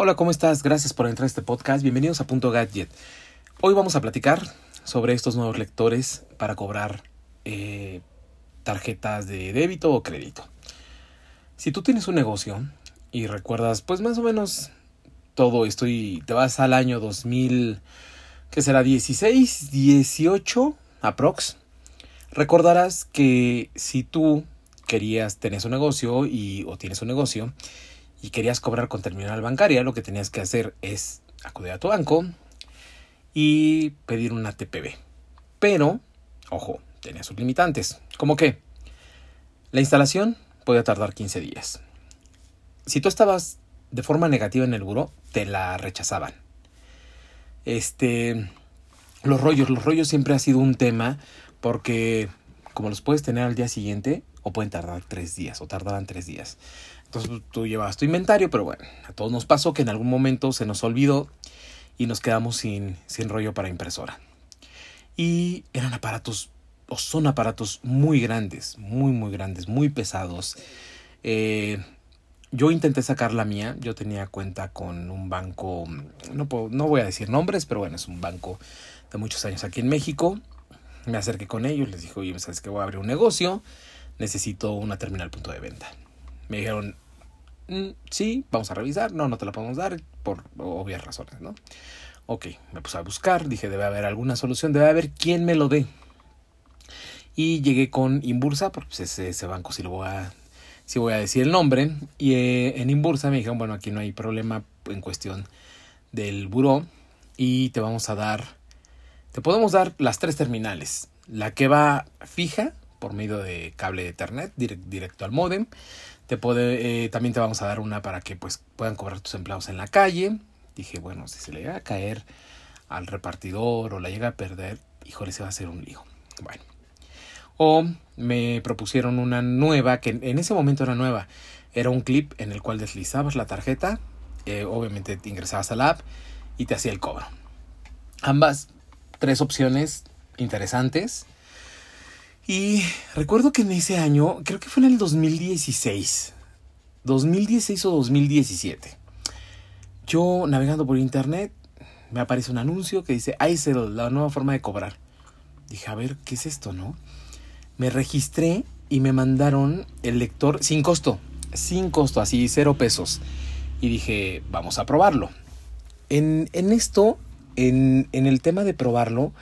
Hola, ¿cómo estás? Gracias por entrar a este podcast. Bienvenidos a Punto Gadget. Hoy vamos a platicar sobre estos nuevos lectores para cobrar eh, tarjetas de débito o crédito. Si tú tienes un negocio y recuerdas, pues más o menos todo esto y te vas al año 2000, que será 16, 18, aprox, recordarás que si tú querías tener un negocio y o tienes un negocio y querías cobrar con terminal bancaria, lo que tenías que hacer es acudir a tu banco y pedir una TPB. Pero, ojo, tenía sus limitantes. ¿Cómo que? La instalación podía tardar 15 días. Si tú estabas de forma negativa en el buro, te la rechazaban. Este, los rollos, los rollos siempre ha sido un tema porque como los puedes tener al día siguiente o pueden tardar tres días o tardaban tres días. Entonces tú llevabas tu inventario, pero bueno, a todos nos pasó que en algún momento se nos olvidó y nos quedamos sin, sin rollo para impresora. Y eran aparatos, o son aparatos muy grandes, muy, muy grandes, muy pesados. Eh, yo intenté sacar la mía, yo tenía cuenta con un banco, no, no voy a decir nombres, pero bueno, es un banco de muchos años aquí en México. Me acerqué con ellos, les dije, oye, ¿sabes que Voy a abrir un negocio, necesito una terminal punto de venta. Me dijeron, mm, sí, vamos a revisar. No, no te la podemos dar por obvias razones, ¿no? Ok, me puse a buscar, dije, debe haber alguna solución, debe haber quien me lo dé. Y llegué con Inbursa, porque pues, ese, banco sí lo voy a, decir el nombre. Y eh, en Inbursa me dijeron, bueno, aquí no hay problema en cuestión del buró. Y te vamos a dar, te podemos dar las tres terminales. La que va fija, por medio de cable Ethernet, directo al modem. Te puede, eh, también te vamos a dar una para que pues, puedan cobrar tus empleados en la calle. Dije, bueno, si se le llega a caer al repartidor o la llega a perder, híjole, se va a hacer un lío. Bueno. O me propusieron una nueva, que en ese momento era nueva. Era un clip en el cual deslizabas la tarjeta, eh, obviamente te ingresabas a la app y te hacía el cobro. Ambas, tres opciones interesantes y recuerdo que en ese año, creo que fue en el 2016, 2016 o 2017, yo navegando por internet, me aparece un anuncio que dice iSettle, la nueva forma de cobrar. Dije, a ver, ¿qué es esto, no? Me registré y me mandaron el lector sin costo, sin costo, así cero pesos. Y dije, vamos a probarlo. En, en esto, en, en el tema de probarlo,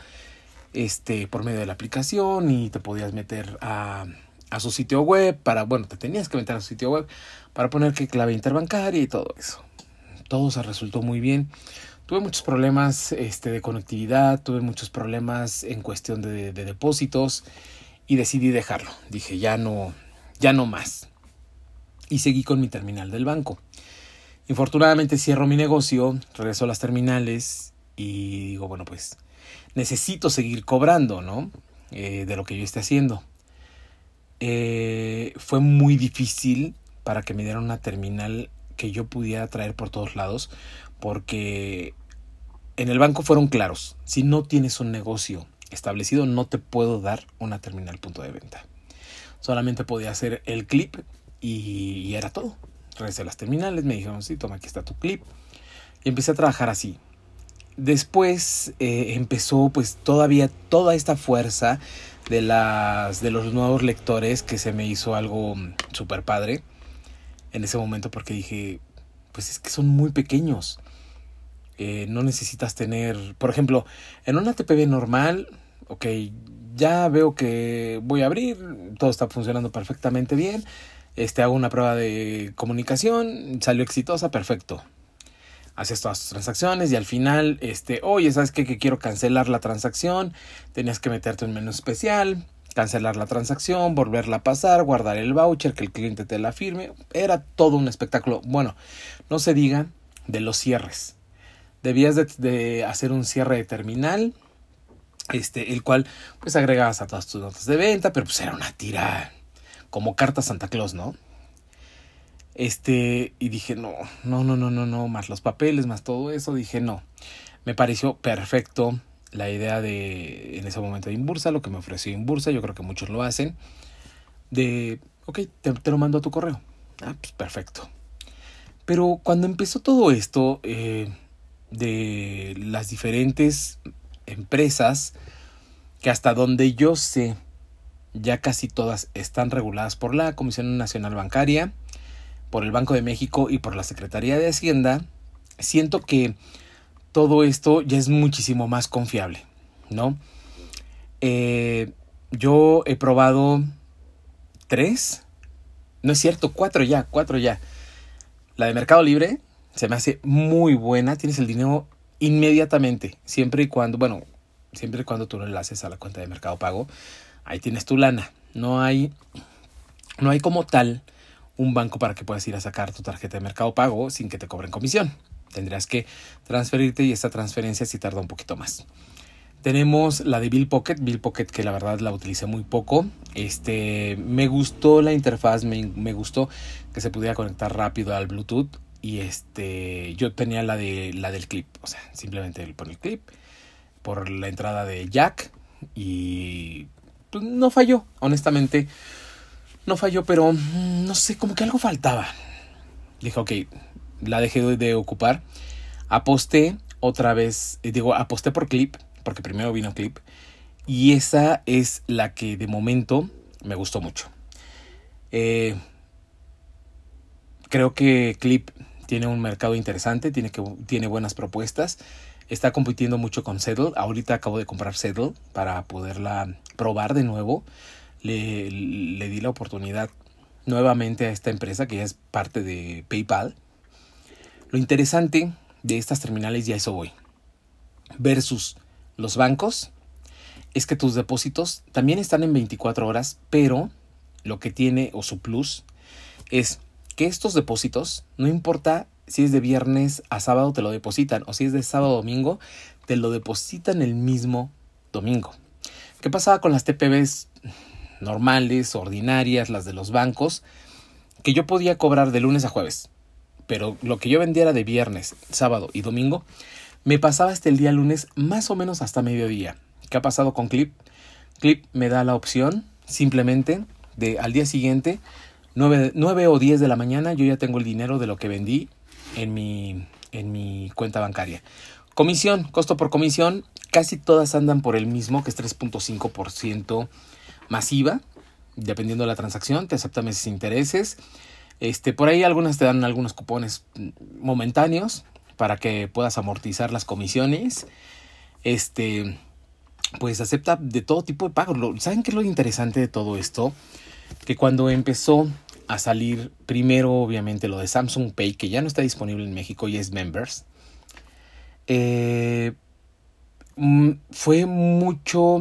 este, por medio de la aplicación y te podías meter a, a su sitio web para, bueno, te tenías que meter a su sitio web para poner qué clave interbancaria y todo eso. Todo se resultó muy bien. Tuve muchos problemas este, de conectividad, tuve muchos problemas en cuestión de, de depósitos y decidí dejarlo. Dije, ya no, ya no más. Y seguí con mi terminal del banco. Infortunadamente cierro mi negocio, regreso a las terminales y digo, bueno, pues necesito seguir cobrando, ¿no? Eh, de lo que yo esté haciendo. Eh, fue muy difícil para que me dieran una terminal que yo pudiera traer por todos lados, porque en el banco fueron claros, si no tienes un negocio establecido, no te puedo dar una terminal punto de venta. Solamente podía hacer el clip y, era todo. Regresé a las terminales, me dijeron, sí, toma, aquí está tu clip. Y empecé a trabajar así. Después eh, empezó pues todavía toda esta fuerza de, las, de los nuevos lectores que se me hizo algo mm, súper padre en ese momento porque dije, pues es que son muy pequeños. Eh, no necesitas tener, por ejemplo, en una TPB normal, ok, ya veo que voy a abrir, todo está funcionando perfectamente bien, este, hago una prueba de comunicación, salió exitosa, perfecto haces todas tus transacciones y al final, este, oye, ¿sabes qué? Que quiero cancelar la transacción, tenías que meterte en menú especial, cancelar la transacción, volverla a pasar, guardar el voucher, que el cliente te la firme, era todo un espectáculo. Bueno, no se diga de los cierres. Debías de, hacer un cierre de terminal, este, el cual pues agregabas a todas tus notas de venta, pero pues era una tira como carta Santa Claus, ¿no? Este, y dije, no, no, no, no, no, no, más los papeles, más todo eso, dije, no. Me pareció perfecto la idea de, en ese momento de Inbursa, lo que me ofreció Inbursa, yo creo que muchos lo hacen, de, ok, te, lo mando a tu correo. Ah, pues perfecto. Pero cuando empezó todo esto eh, de las diferentes empresas, que hasta donde yo sé, ya casi todas están reguladas por la Comisión Nacional Bancaria, por el Banco de México y por la Secretaría de Hacienda, siento que todo esto ya es muchísimo más confiable, ¿no? Eh, yo he probado tres, no es cierto, cuatro ya, cuatro ya. La de Mercado Libre se me hace muy buena, tienes el dinero inmediatamente, siempre y cuando, bueno, siempre y cuando tú lo enlaces a la cuenta de Mercado Pago, ahí tienes tu lana. No hay, no hay como tal un banco para que puedas ir a sacar tu tarjeta de Mercado Pago sin que te cobren comisión. Tendrías que transferirte y esta transferencia sí tarda un poquito más. Tenemos la de Bill Pocket, Bill Pocket que la verdad la utilicé muy poco. Este, me gustó la interfaz, me, gustó que se pudiera conectar rápido al Bluetooth y este, yo tenía la de la del clip, o sea, simplemente le pone el clip por la entrada de jack y pues, no falló, honestamente no falló, pero mm, no sé, como que algo faltaba. Dije, ok, la dejé de ocupar. Aposté otra vez, eh, digo, aposté por clip, porque primero vino clip. Y esa es la que de momento me gustó mucho. Eh, creo que clip tiene un mercado interesante, tiene, que, tiene buenas propuestas. Está compitiendo mucho con Settle. Ahorita acabo de comprar Settle para poderla probar de nuevo. Le, di la oportunidad nuevamente a esta empresa que ya es parte de PayPal lo interesante de estas terminales, ya eso voy, versus los bancos, es que tus depósitos también están en 24 horas, pero lo que tiene o su plus es que estos depósitos, no importa si es de viernes a sábado, te lo depositan, o si es de sábado a domingo, te lo depositan el mismo domingo. ¿Qué pasaba con las TPBs normales, ordinarias, las de los bancos? Que yo podía cobrar de lunes a jueves pero lo que yo vendía era de viernes, sábado y domingo, me pasaba hasta el día lunes más o menos hasta mediodía. ¿Qué ha pasado con Clip? Clip me da la opción simplemente de al día siguiente, 9, o 10 de la mañana, yo ya tengo el dinero de lo que vendí en mi, en mi cuenta bancaria. Comisión, costo por comisión, casi todas andan por el mismo, que es 3.5% masiva, dependiendo de la transacción, te acepta meses intereses. Este, por ahí algunas te dan algunos cupones momentáneos para que puedas amortizar las comisiones. Este, pues acepta de todo tipo de pagos. ¿Saben qué es lo interesante de todo esto? Que cuando empezó a salir primero, obviamente, lo de Samsung Pay, que ya no está disponible en México y es Members, eh, mm, fue mucho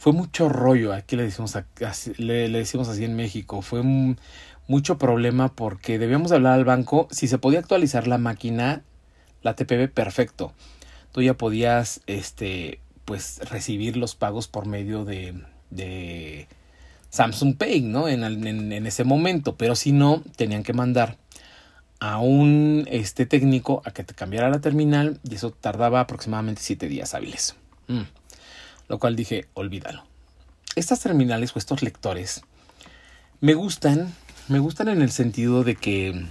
fue mucho rollo aquí le decimos así, le, decimos así en México fue mucho problema porque debíamos hablar al banco si se podía actualizar la máquina, la TPB, perfecto. Tú ya podías, este, pues, recibir los pagos por medio de, de Samsung Pay, ¿no? En, en, ese momento, pero si no, tenían que mandar a un este, técnico a que te cambiara la terminal y eso tardaba aproximadamente 7 días hábiles. Mm. Lo cual dije, olvídalo. Estas terminales o estos lectores me gustan me gustan en el sentido de que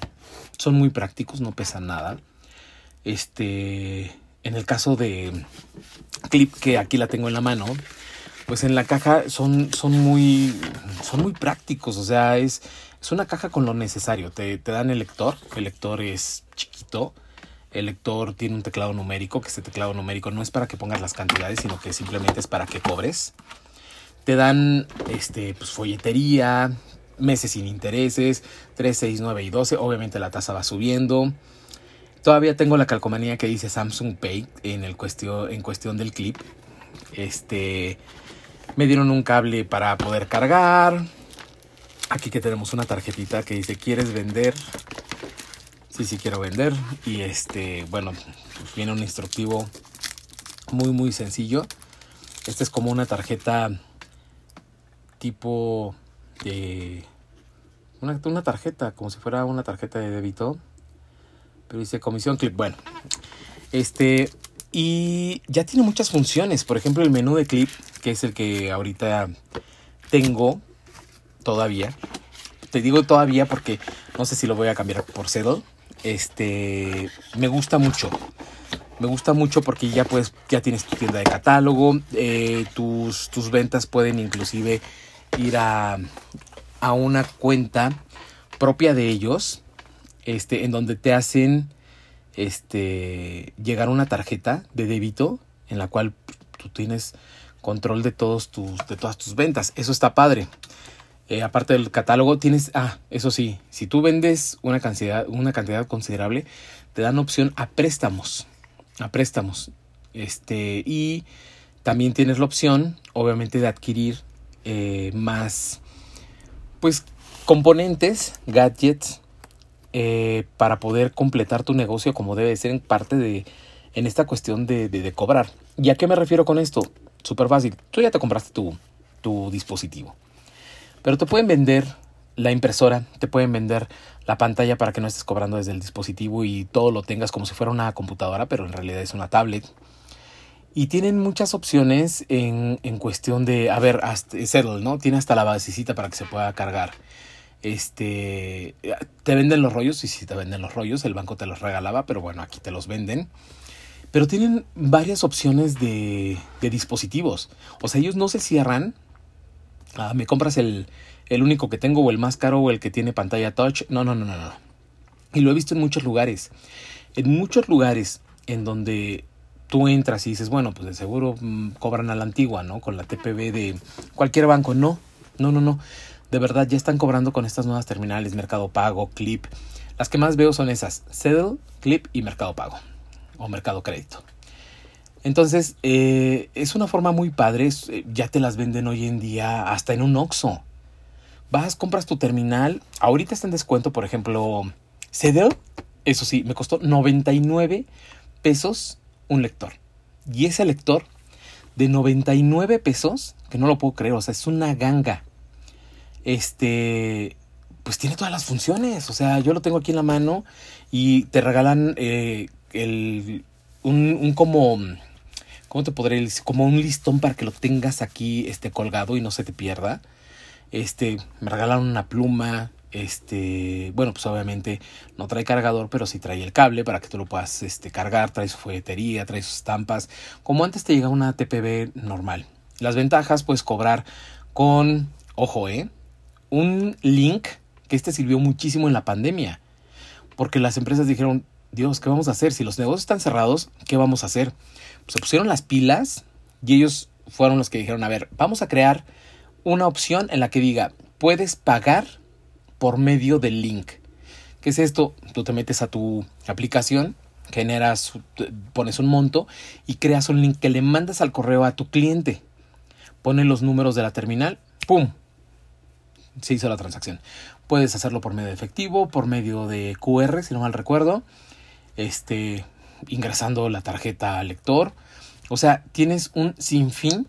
son muy prácticos, no pesan nada. Este, en el caso de Clip, que aquí la tengo en la mano, pues en la caja son, son, muy, son muy prácticos, o sea, es, es una caja con lo necesario. Te, te dan el lector, el lector es chiquito, el lector tiene un teclado numérico, que este teclado numérico no es para que pongas las cantidades, sino que simplemente es para que cobres. Te dan este, pues, folletería, meses sin intereses, 3, 6, 9 y 12. Obviamente la tasa va subiendo. Todavía tengo la calcomanía que dice Samsung Pay en, el cuestión, en cuestión del clip. Este, me dieron un cable para poder cargar. Aquí que tenemos una tarjetita que dice, ¿quieres vender? Sí, sí quiero vender. Y este, bueno, pues viene un instructivo muy, muy sencillo. Esta es como una tarjeta tipo de una, una, tarjeta, como si fuera una tarjeta de débito. Pero dice comisión clip. Bueno, este. Y ya tiene muchas funciones. Por ejemplo, el menú de clip, que es el que ahorita tengo todavía. Te digo todavía porque no sé si lo voy a cambiar por Settle. Este, me gusta mucho. Me gusta mucho porque ya puedes, ya tienes tu tienda de catálogo, eh, tus, tus ventas pueden inclusive ir a, a una cuenta propia de ellos, este, en donde te hacen este, llegar una tarjeta de débito en la cual tú tienes control de todos tus, de todas tus ventas. Eso está padre. Eh, aparte del catálogo, tienes, ah, eso sí, si tú vendes una cantidad, una cantidad considerable, te dan opción a préstamos, a préstamos. Este, y también tienes la opción, obviamente, de adquirir eh, más, pues, componentes, gadgets, eh, para poder completar tu negocio como debe ser en parte de, en esta cuestión de, de, cobrar. ¿Y a qué me refiero con esto? Súper fácil. Tú ya te compraste tu, tu dispositivo. Pero te pueden vender la impresora, te pueden vender la pantalla para que no estés cobrando desde el dispositivo y todo lo tengas como si fuera una computadora, pero en realidad es una tablet. Y tienen muchas opciones en, en cuestión de, a ver, hasta, ¿no? Tiene hasta la basecita para que se pueda cargar. Este, te venden los rollos, y si te venden los rollos, el banco te los regalaba, pero bueno, aquí te los venden. Pero tienen varias opciones de, de dispositivos. O sea, ellos no se cierran ah, me compras el, el único que tengo o el más caro o el que tiene pantalla touch. No, no, no, no, no. Y lo he visto en muchos lugares. En muchos lugares en donde tú entras y dices, bueno, pues de seguro mmm, cobran a la antigua, ¿no? Con la TPB de cualquier banco. No, no, no, no. De verdad, ya están cobrando con estas nuevas terminales, Mercado Pago, Clip. Las que más veo son esas, Settle, Clip y Mercado Pago. O Mercado Crédito. Entonces, eh, es una forma muy padre, eh, ya te las venden hoy en día hasta en un Oxxo. Vas, compras tu terminal, ahorita está en descuento, por ejemplo, Cedel, eso sí, me costó 99 pesos un lector. Y ese lector de 99 pesos, que no lo puedo creer, o sea, es una ganga. Este, pues tiene todas las funciones, o sea, yo lo tengo aquí en la mano y te regalan eh, el, un, un como ¿cómo te podré decir? Como un listón para que lo tengas aquí este, colgado y no se te pierda. Este, me regalaron una pluma. Este, bueno, pues obviamente no trae cargador, pero sí trae el cable para que tú lo puedas este, cargar. Trae su folletería, trae sus estampas. Como antes te llega una TPB normal. Las ventajas, puedes cobrar con, ojo, eh, un link que este sirvió muchísimo en la pandemia. Porque las empresas dijeron, Dios, ¿qué vamos a hacer? Si los negocios están cerrados, ¿qué vamos a hacer? Se pusieron las pilas y ellos fueron los que dijeron, a ver, vamos a crear una opción en la que diga, puedes pagar por medio del link. ¿Qué es esto? Tú te metes a tu aplicación, generas, pones un monto y creas un link que le mandas al correo a tu cliente. Pone los números de la terminal, ¡pum! Se hizo la transacción. Puedes hacerlo por medio de efectivo, por medio de QR, si no mal recuerdo. Este, ingresando la tarjeta al lector. O sea, tienes un sinfín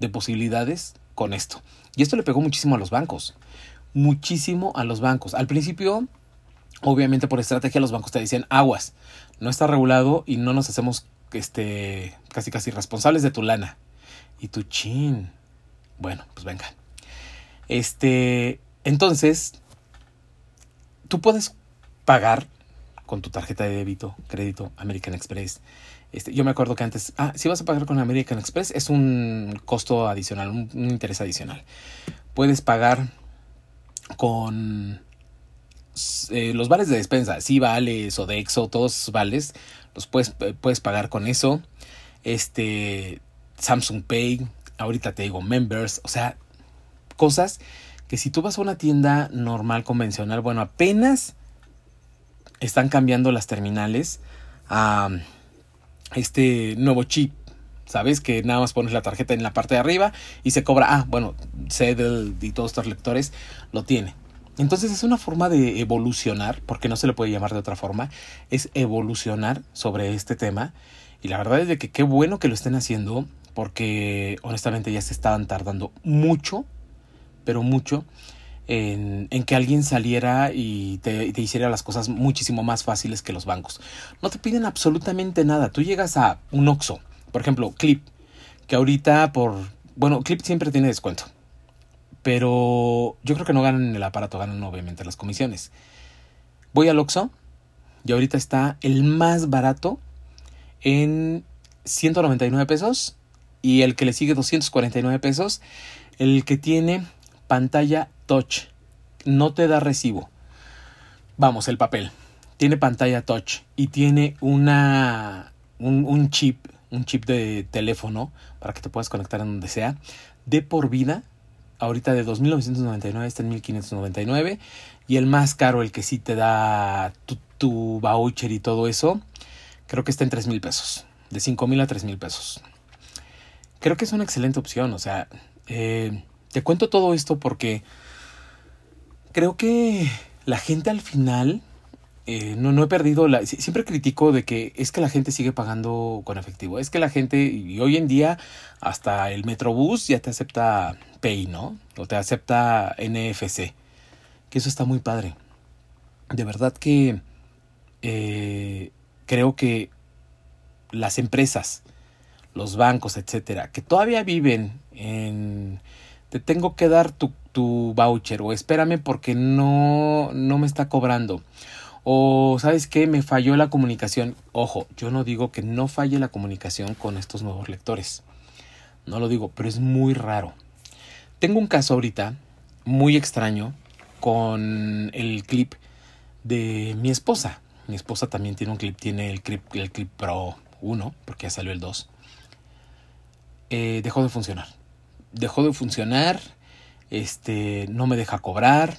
de posibilidades con esto. Y esto le pegó muchísimo a los bancos. Muchísimo a los bancos. Al principio, obviamente por estrategia, los bancos te decían aguas. No está regulado y no nos hacemos este, casi casi responsables de tu lana. Y tu chin. Bueno, pues venga. Este, entonces, tú puedes pagar con tu tarjeta de débito, crédito, American Express. Este, yo me acuerdo que antes, ah, si vas a pagar con American Express es un costo adicional, un, interés adicional. Puedes pagar con eh, los vales de despensa, sí, vales o de Exo, todos vales, los puedes, eh, puedes pagar con eso. Este, Samsung Pay, ahorita te digo members, o sea, cosas que si tú vas a una tienda normal, convencional, bueno, apenas están cambiando las terminales a este nuevo chip. ¿Sabes? Que nada más pones la tarjeta en la parte de arriba y se cobra. Ah, bueno, Cedel y todos estos lectores lo tiene. Entonces es una forma de evolucionar, porque no se le puede llamar de otra forma, es evolucionar sobre este tema. Y la verdad es de que qué bueno que lo estén haciendo, porque honestamente ya se estaban tardando mucho, pero mucho en, en, que alguien saliera y te, hiciera las cosas muchísimo más fáciles que los bancos. No te piden absolutamente nada. Tú llegas a un Oxxo, por ejemplo, Clip, que ahorita por... Bueno, Clip siempre tiene descuento. Pero yo creo que no ganan el aparato, ganan obviamente las comisiones. Voy al Oxxo y ahorita está el más barato en 199 pesos y el que le sigue 249 pesos, el que tiene pantalla touch, no te da recibo. Vamos, el papel. Tiene pantalla touch y tiene una un, chip, un chip de teléfono para que te puedas conectar en donde sea, de por vida. Ahorita de 2.999 está en 1.599 y el más caro, el que sí te da tu, tu voucher y todo eso, creo que está en 3.000 pesos. De 5.000 a 3.000 pesos. Creo que es una excelente opción. O sea, eh, te cuento todo esto porque creo que la gente al final eh, no, no he perdido la. Siempre critico de que es que la gente sigue pagando con efectivo. Es que la gente, y hoy en día, hasta el Metrobús ya te acepta Pay, ¿no? O te acepta NFC. Que eso está muy padre. De verdad que eh, creo que las empresas, los bancos, etcétera, que todavía viven en te tengo que dar tu, tu voucher o espérame porque no, no me está cobrando. O sabes qué, me falló la comunicación. Ojo, yo no digo que no falle la comunicación con estos nuevos lectores. No lo digo, pero es muy raro. Tengo un caso ahorita muy extraño con el clip de mi esposa. Mi esposa también tiene un clip, tiene el clip, el clip Pro 1, porque ya salió el 2. Eh, dejó de funcionar dejó de funcionar, este, no me deja cobrar,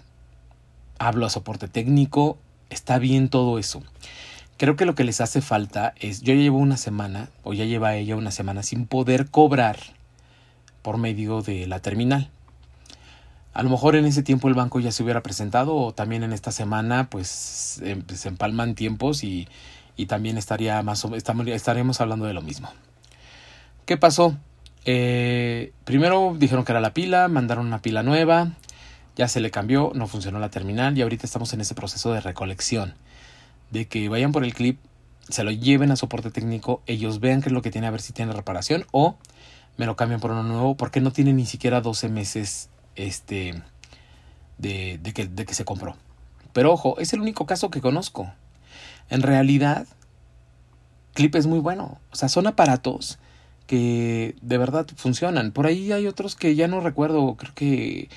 hablo a soporte técnico, está bien todo eso. Creo que lo que les hace falta es, yo llevo una semana, o ya lleva ella una semana sin poder cobrar por medio de la terminal. A lo mejor en ese tiempo el banco ya se hubiera presentado o también en esta semana pues se empalman tiempos y, y también estaría más o, estaríamos hablando de lo mismo. ¿Qué pasó? Eh, primero dijeron que era la pila, mandaron una pila nueva, ya se le cambió, no funcionó la terminal y ahorita estamos en ese proceso de recolección. De que vayan por el clip, se lo lleven a soporte técnico, ellos vean qué es lo que tiene, a ver si tiene reparación o me lo cambian por uno nuevo porque no tiene ni siquiera 12 meses este, de, de, que, de que se compró. Pero ojo, es el único caso que conozco. En realidad, Clip es muy bueno. O sea, son aparatos que de verdad funcionan. Por ahí hay otros que ya no recuerdo, creo que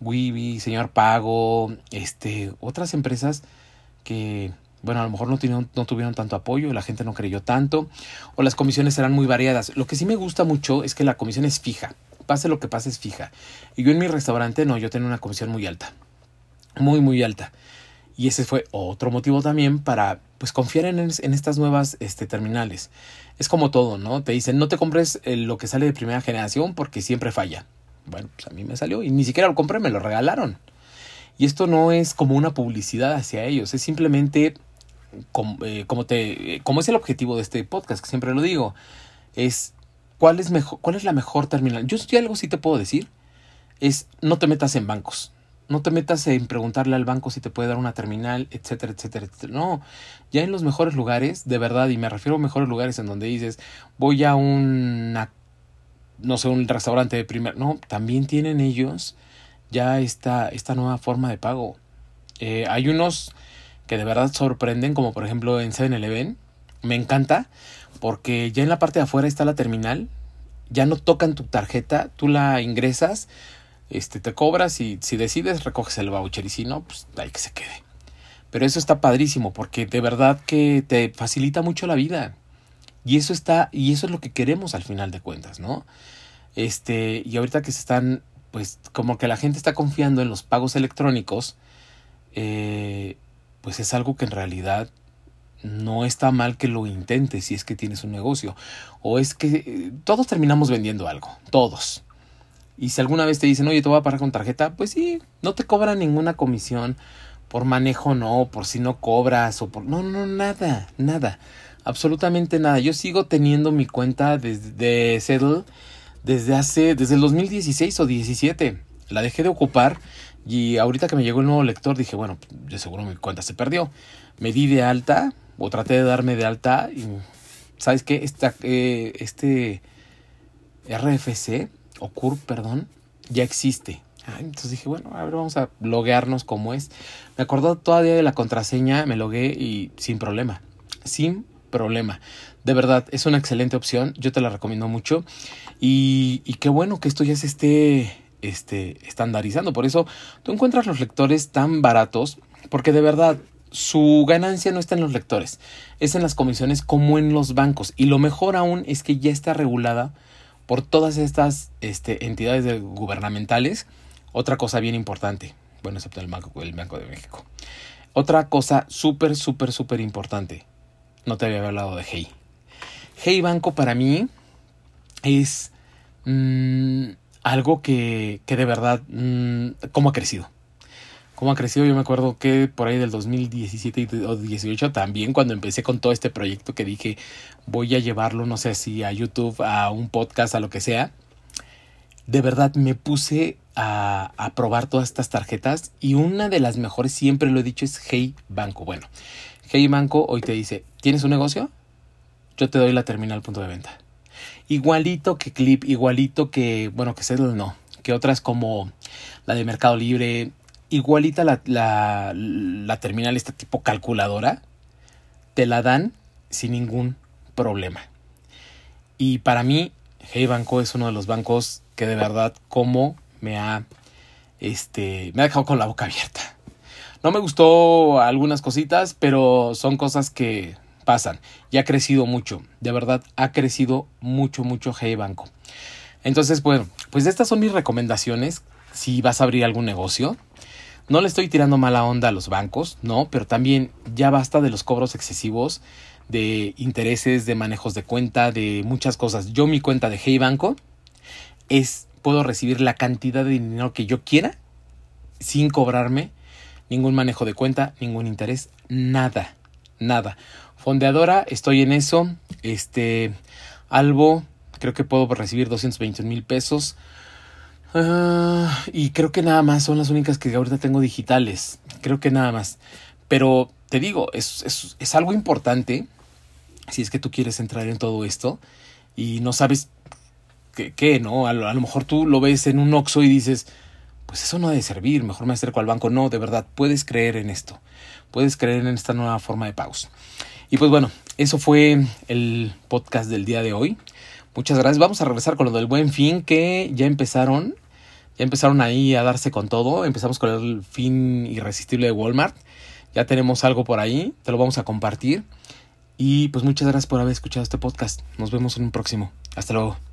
Wibi, Señor Pago, este, otras empresas que, bueno, a lo mejor no, tuvieron, no tuvieron tanto apoyo, la gente no creyó tanto, o las comisiones eran muy variadas. Lo que sí me gusta mucho es que la comisión es fija, pase lo que pase es fija. Y yo en mi restaurante, no, yo tenía una comisión muy alta, muy, muy alta. Y ese fue otro motivo también para pues confiar en, estas nuevas este, terminales. Es como todo, ¿no? Te dicen, no te compres lo que sale de primera generación porque siempre falla. Bueno, pues a mí me salió y ni siquiera lo compré, me lo regalaron. Y esto no es como una publicidad hacia ellos, es simplemente como, eh, como, te, eh, como es el objetivo de este podcast, que siempre lo digo, es cuál es, mejor, cuál es la mejor terminal. Yo si algo sí te puedo decir, es no te metas en bancos. No te metas en preguntarle al banco si te puede dar una terminal, etcétera, etcétera, etcétera. No, ya en los mejores lugares, de verdad, y me refiero a mejores lugares en donde dices, voy a una, no sé, un restaurante de primer, no, también tienen ellos ya esta, esta nueva forma de pago. Eh, hay unos que de verdad sorprenden, como por ejemplo en 7-Eleven, me encanta, porque ya en la parte de afuera está la terminal, ya no tocan tu tarjeta, tú la ingresas, este, te cobras y si decides recoges el voucher y si no, pues ahí que se quede. Pero eso está padrísimo porque de verdad que te facilita mucho la vida. Y eso está, y eso es lo que queremos al final de cuentas, ¿no? Este, y ahorita que se están, pues como que la gente está confiando en los pagos electrónicos, eh, pues es algo que en realidad no está mal que lo intentes si es que tienes un negocio. O es que eh, todos terminamos vendiendo algo, todos. Y si alguna vez te dicen, oye, te voy a pagar con tarjeta, pues sí, no te cobran ninguna comisión por manejo, no, por si no cobras o por... No, no, nada, nada, absolutamente nada. Yo sigo teniendo mi cuenta de, de desde hace, desde el 2016 o 17. La dejé de ocupar y ahorita que me llegó el nuevo lector dije, bueno, de seguro mi cuenta se perdió. Me di de alta o traté de darme de alta y, ¿sabes qué? Esta, eh, este RFC o CURP, perdón, ya existe. entonces dije, bueno, a ver, vamos a loguearnos como es. Me acordó todavía de la contraseña, me logué y sin problema. Sin problema. De verdad, es una excelente opción. Yo te la recomiendo mucho. Y, y qué bueno que esto ya se esté este, estandarizando. Por eso tú encuentras los lectores tan baratos. Porque de verdad, su ganancia no está en los lectores. Es en las comisiones como en los bancos. Y lo mejor aún es que ya está regulada por todas estas este, entidades gubernamentales. Otra cosa bien importante, bueno, excepto el Banco, el Banco de México. Otra cosa súper, súper, súper importante. No te había hablado de Hey. Hey Banco para mí es mmm, algo que, que, de verdad, mmm, cómo ha crecido. Cómo ha crecido, yo me acuerdo que por ahí del 2017 o 2018 también cuando empecé con todo este proyecto que dije voy a llevarlo, no sé si a YouTube, a un podcast, a lo que sea. De verdad me puse a, a, probar todas estas tarjetas y una de las mejores, siempre lo he dicho, es Hey Banco. Bueno, Hey Banco hoy te dice, ¿tienes un negocio? Yo te doy la terminal punto de venta. Igualito que Clip, igualito que, bueno, que Settle no, que otras como la de Mercado Libre, igualita la, la, terminal, este tipo calculadora, te la dan sin ningún problema. Y para mí, Hey Banco es uno de los bancos que de verdad como me ha, este, me ha dejado con la boca abierta. No me gustó algunas cositas, pero son cosas que pasan. Y ha crecido mucho. De verdad, ha crecido mucho, mucho Hey Banco. Entonces, bueno, pues estas son mis recomendaciones si vas a abrir algún negocio. No le estoy tirando mala onda a los bancos, no, pero también ya basta de los cobros excesivos, de intereses, de manejos de cuenta, de muchas cosas. Yo mi cuenta de Hey Banco es puedo recibir la cantidad de dinero que yo quiera sin cobrarme ningún manejo de cuenta, ningún interés, nada, nada. Fondeadora, estoy en eso. Este, Albo, creo que puedo recibir 220 mil pesos. Uh, y creo que nada más son las únicas que ahorita tengo digitales. Creo que nada más. Pero te digo, es, es, es algo importante si es que tú quieres entrar en todo esto y no sabes qué, qué ¿no? A lo, mejor tú lo ves en un Oxxo y dices, pues eso no debe servir, mejor me acerco al banco. No, de verdad, puedes creer en esto. Puedes creer en esta nueva forma de pagos. Y pues bueno, eso fue el podcast del día de hoy. Muchas gracias. Vamos a regresar con lo del buen fin que ya empezaron. Ya empezaron ahí a darse con todo. Empezamos con el fin irresistible de Walmart. Ya tenemos algo por ahí. Te lo vamos a compartir. Y pues muchas gracias por haber escuchado este podcast. Nos vemos en un próximo. Hasta luego.